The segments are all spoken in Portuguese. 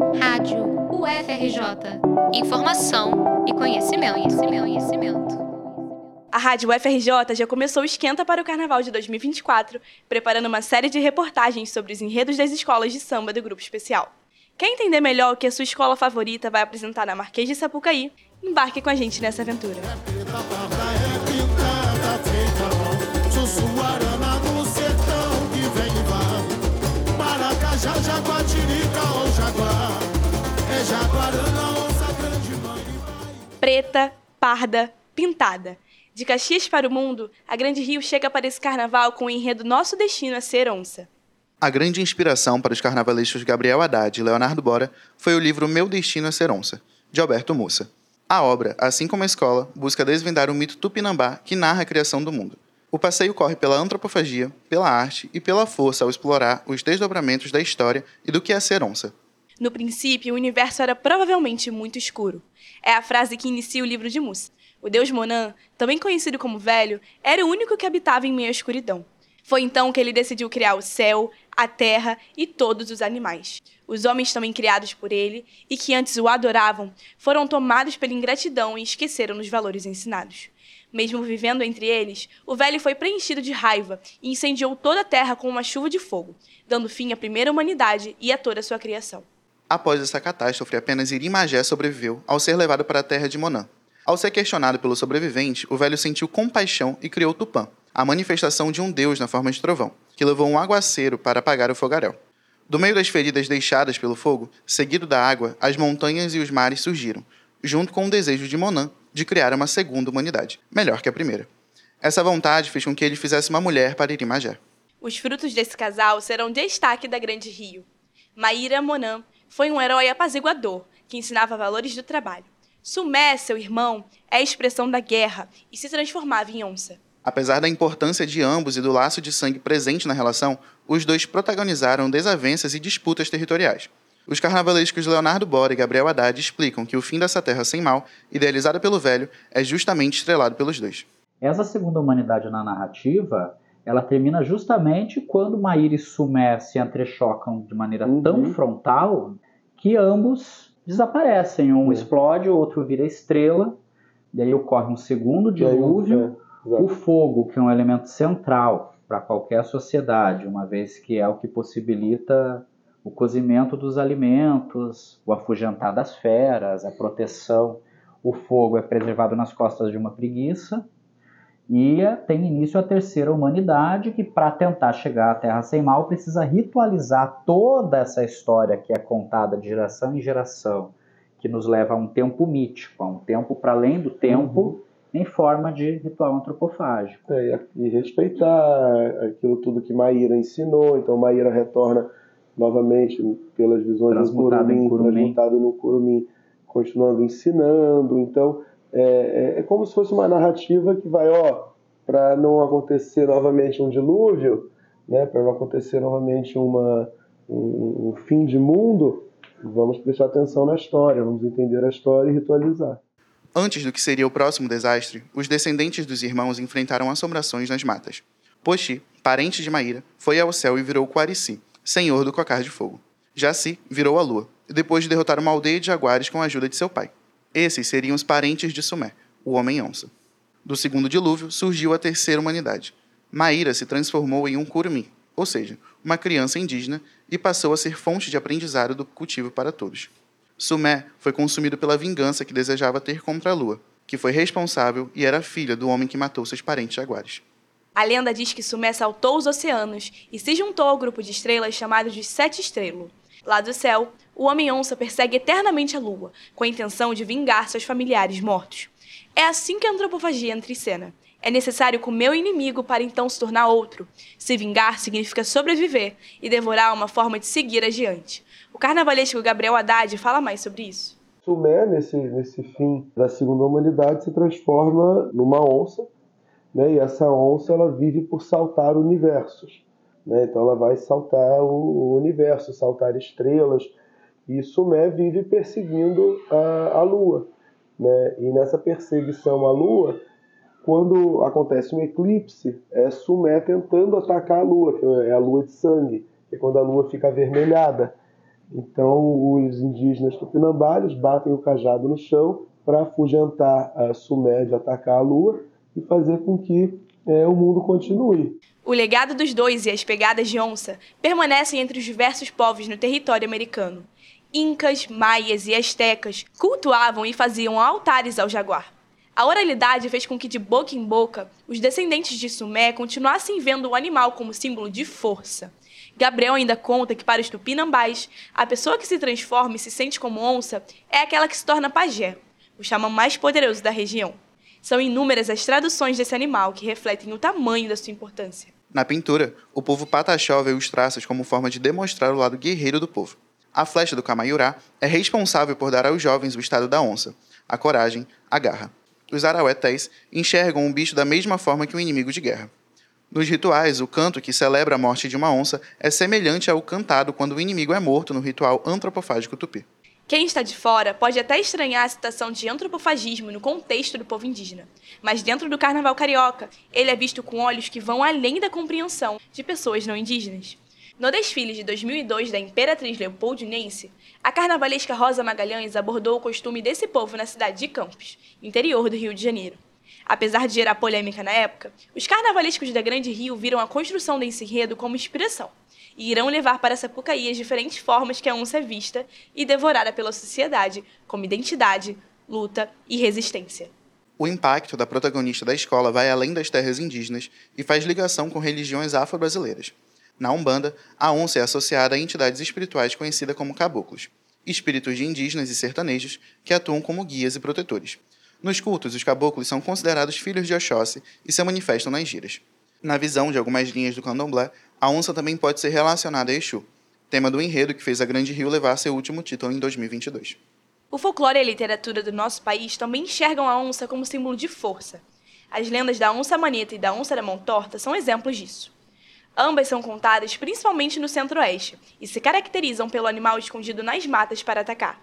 Rádio UFRJ. Informação e conhecimento, conhecimento, conhecimento. A Rádio UFRJ já começou o esquenta para o Carnaval de 2024, preparando uma série de reportagens sobre os enredos das escolas de samba do Grupo Especial. Quer entender melhor o que a sua escola favorita vai apresentar na Marquês de Sapucaí? Embarque com a gente nessa aventura. Preta, parda, pintada. De Caxias para o mundo, a Grande Rio chega para esse carnaval com o enredo Nosso Destino a Ser Onça. A grande inspiração para os carnavalescos Gabriel Haddad e Leonardo Bora foi o livro Meu Destino a Ser Onça, de Alberto Moça. A obra, assim como a escola, busca desvendar o mito tupinambá que narra a criação do mundo. O passeio corre pela antropofagia, pela arte e pela força ao explorar os desdobramentos da história e do que é ser onça. No princípio, o universo era provavelmente muito escuro. É a frase que inicia o livro de Musa. O deus Monan, também conhecido como Velho, era o único que habitava em meio à escuridão. Foi então que ele decidiu criar o céu, a terra e todos os animais. Os homens também criados por ele e que antes o adoravam foram tomados pela ingratidão e esqueceram os valores ensinados. Mesmo vivendo entre eles, o velho foi preenchido de raiva e incendiou toda a terra com uma chuva de fogo, dando fim à primeira humanidade e a toda a sua criação. Após essa catástrofe, apenas Irimagé sobreviveu ao ser levado para a terra de Monan. Ao ser questionado pelo sobrevivente, o velho sentiu compaixão e criou Tupã, a manifestação de um deus na forma de trovão, que levou um aguaceiro para apagar o fogaréu. Do meio das feridas deixadas pelo fogo, seguido da água, as montanhas e os mares surgiram, junto com o desejo de Monan de criar uma segunda humanidade, melhor que a primeira. Essa vontade fez com que ele fizesse uma mulher para Irimagé. Os frutos desse casal serão destaque da Grande Rio. Maíra Monan foi um herói apaziguador que ensinava valores do trabalho. Sumé, seu irmão, é a expressão da guerra e se transformava em onça. Apesar da importância de ambos e do laço de sangue presente na relação, os dois protagonizaram desavenças e disputas territoriais. Os carnavalescos Leonardo Bora e Gabriel Haddad explicam que o fim dessa terra sem mal, idealizada pelo velho, é justamente estrelado pelos dois. Essa segunda humanidade na narrativa, ela termina justamente quando Maíra e Sumé se entrechocam de maneira uhum. tão frontal que ambos desaparecem. Um é. explode, o outro vira estrela, e aí ocorre um segundo dilúvio. É, o fogo, que é um elemento central para qualquer sociedade, uma vez que é o que possibilita o cozimento dos alimentos, o afugentar das feras, a proteção. O fogo é preservado nas costas de uma preguiça, e tem início a terceira humanidade, que para tentar chegar à Terra sem mal precisa ritualizar toda essa história que é contada de geração em geração, que nos leva a um tempo mítico, a um tempo para além do tempo, uhum. em forma de ritual antropofágico. É, e respeitar aquilo tudo que Maíra ensinou, então Maíra retorna novamente pelas visões do Curumim, transmutado no Curumim, continuando ensinando, então é, é, é, como se fosse uma narrativa que vai, ó, para não acontecer novamente um dilúvio, né, para não acontecer novamente uma, um, um fim de mundo, vamos prestar atenção na história, vamos entender a história e ritualizar. Antes do que seria o próximo desastre, os descendentes dos irmãos enfrentaram assombrações nas matas. Poxi, parente de Maíra, foi ao céu e virou Quarici, senhor do cocar de fogo. Jaci virou a lua, depois de derrotar uma aldeia de jaguares com a ajuda de seu pai. Esses seriam os parentes de Sumé, o Homem-Onça. Do segundo dilúvio surgiu a terceira humanidade. Maíra se transformou em um curumim, ou seja, uma criança indígena, e passou a ser fonte de aprendizado do cultivo para todos. Sumé foi consumido pela vingança que desejava ter contra a lua, que foi responsável e era filha do homem que matou seus parentes jaguares. A lenda diz que Sumé saltou os oceanos e se juntou ao grupo de estrelas chamado de Sete Estrelas. Lá do céu, o Homem-Onça persegue eternamente a Lua, com a intenção de vingar seus familiares mortos. É assim que a antropofagia entra em cena. É necessário comer o inimigo para então se tornar outro. Se vingar significa sobreviver e devorar uma forma de seguir adiante. O carnavalesco Gabriel Haddad fala mais sobre isso. Sumé, nesse, nesse fim da segunda humanidade, se transforma numa onça, né? e essa onça ela vive por saltar universos. Né? Então ela vai saltar o, universo, saltar estrelas, e Sumé vive perseguindo a, a Lua. Né? E nessa perseguição à Lua, quando acontece um eclipse, é Sumé tentando atacar a Lua, que é a Lua de sangue, que é quando a Lua fica avermelhada. Então, os indígenas tupinambás batem o cajado no chão para afugentar a Sumé de atacar a Lua e fazer com que é, o mundo continue. O legado dos dois e as pegadas de onça permanecem entre os diversos povos no território americano. Incas, maias e astecas cultuavam e faziam altares ao jaguar. A oralidade fez com que, de boca em boca, os descendentes de Sumé continuassem vendo o animal como símbolo de força. Gabriel ainda conta que, para os tupinambás, a pessoa que se transforma e se sente como onça é aquela que se torna pajé, o xamã mais poderoso da região. São inúmeras as traduções desse animal que refletem o tamanho da sua importância. Na pintura, o povo pataxó vê os traços como forma de demonstrar o lado guerreiro do povo. A flecha do Camaiurá é responsável por dar aos jovens o estado da onça, a coragem, a garra. Os arauetés enxergam um bicho da mesma forma que um inimigo de guerra. Nos rituais, o canto que celebra a morte de uma onça é semelhante ao cantado quando o inimigo é morto no ritual antropofágico tupi. Quem está de fora pode até estranhar a citação de antropofagismo no contexto do povo indígena, mas dentro do carnaval carioca, ele é visto com olhos que vão além da compreensão de pessoas não indígenas. No desfile de 2002 da Imperatriz Leopoldinense, a carnavalesca Rosa Magalhães abordou o costume desse povo na cidade de Campos, interior do Rio de Janeiro. Apesar de gerar polêmica na época, os carnavalescos da Grande Rio viram a construção desse enredo como inspiração e irão levar para Sapucaí as diferentes formas que a onça é vista e devorada pela sociedade, como identidade, luta e resistência. O impacto da protagonista da escola vai além das terras indígenas e faz ligação com religiões afro-brasileiras. Na Umbanda, a onça é associada a entidades espirituais conhecidas como caboclos, espíritos de indígenas e sertanejos que atuam como guias e protetores. Nos cultos, os caboclos são considerados filhos de Oxóssi e se manifestam nas giras. Na visão de algumas linhas do candomblé, a onça também pode ser relacionada a Exu, tema do enredo que fez a Grande Rio levar seu último título em 2022. O folclore e a literatura do nosso país também enxergam a onça como símbolo de força. As lendas da onça maneta e da onça da mão torta são exemplos disso. Ambas são contadas principalmente no centro-oeste e se caracterizam pelo animal escondido nas matas para atacar.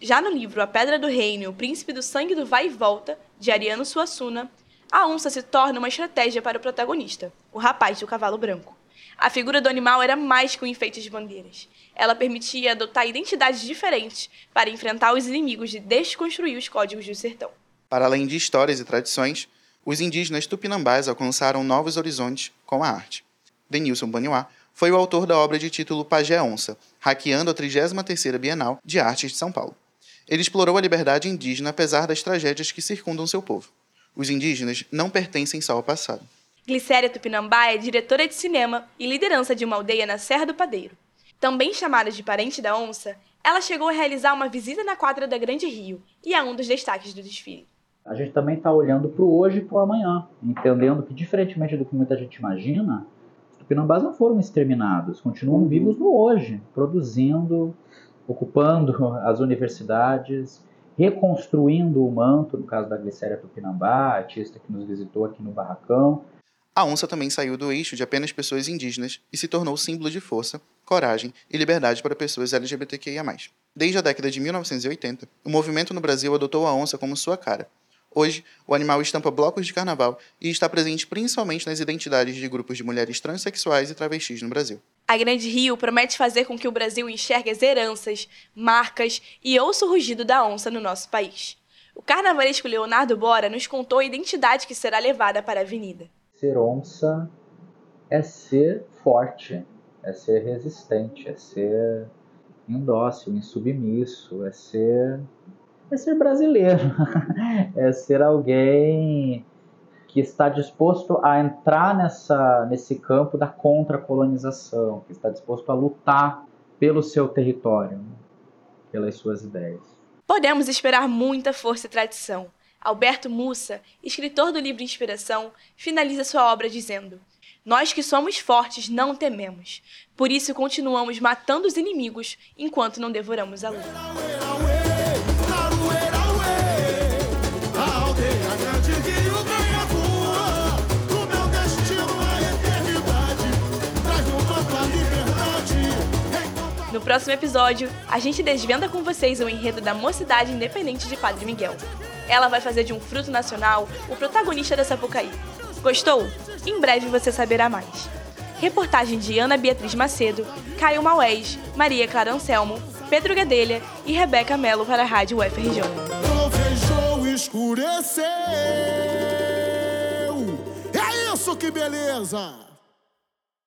Já no livro A Pedra do Reino e o Príncipe do Sangue do Vai e Volta, de Ariano Suassuna, a onça se torna uma estratégia para o protagonista, o rapaz do cavalo branco. A figura do animal era mais que um enfeite de bandeiras. Ela permitia adotar identidades diferentes para enfrentar os inimigos e desconstruir os códigos do sertão. Para além de histórias e tradições, os indígenas tupinambás alcançaram novos horizontes com a arte. Denilson Baniwá, foi o autor da obra de título Pajé Onça, hackeando a 33ª Bienal de Artes de São Paulo. Ele explorou a liberdade indígena apesar das tragédias que circundam seu povo. Os indígenas não pertencem só ao passado. Glicéria Tupinambá é diretora de cinema e liderança de uma aldeia na Serra do Padeiro. Também chamada de parente da onça, ela chegou a realizar uma visita na quadra da Grande Rio e é um dos destaques do desfile. A gente também está olhando para o hoje e para o amanhã, entendendo que, diferentemente do que muita gente imagina, Tupinambás não foram exterminados, continuam vivos no hoje, produzindo, ocupando as universidades, reconstruindo o manto, no caso da Glicéria Tupinambá, artista que nos visitou aqui no Barracão. A onça também saiu do eixo de apenas pessoas indígenas e se tornou símbolo de força, coragem e liberdade para pessoas LGBTQIA+. Desde a década de 1980, o movimento no Brasil adotou a onça como sua cara, Hoje, o animal estampa blocos de carnaval e está presente principalmente nas identidades de grupos de mulheres transexuais e travestis no Brasil. A Grande Rio promete fazer com que o Brasil enxergue as heranças, marcas e ouça o rugido da onça no nosso país. O carnavalesco Leonardo Bora nos contou a identidade que será levada para a avenida. Ser onça é ser forte, é ser resistente, é ser indócil, insubmisso, é ser é ser brasileiro, é ser alguém que está disposto a entrar nessa, nesse campo da contra-colonização, que está disposto a lutar pelo seu território, pelas suas ideias. Podemos esperar muita força e tradição. Alberto Mussa, escritor do livro Inspiração, finaliza sua obra dizendo: Nós que somos fortes não tememos, por isso continuamos matando os inimigos enquanto não devoramos a lua. No próximo episódio, a gente desvenda com vocês o enredo da Mocidade Independente de Padre Miguel. Ela vai fazer de um fruto nacional o protagonista da Sapucaí. Gostou? Em breve você saberá mais. Reportagem de Ana Beatriz Macedo, Caio Maués, Maria Clara Anselmo, Pedro Gadelha e Rebeca Melo para a Rádio UFRJ. Escureceu. É isso que beleza!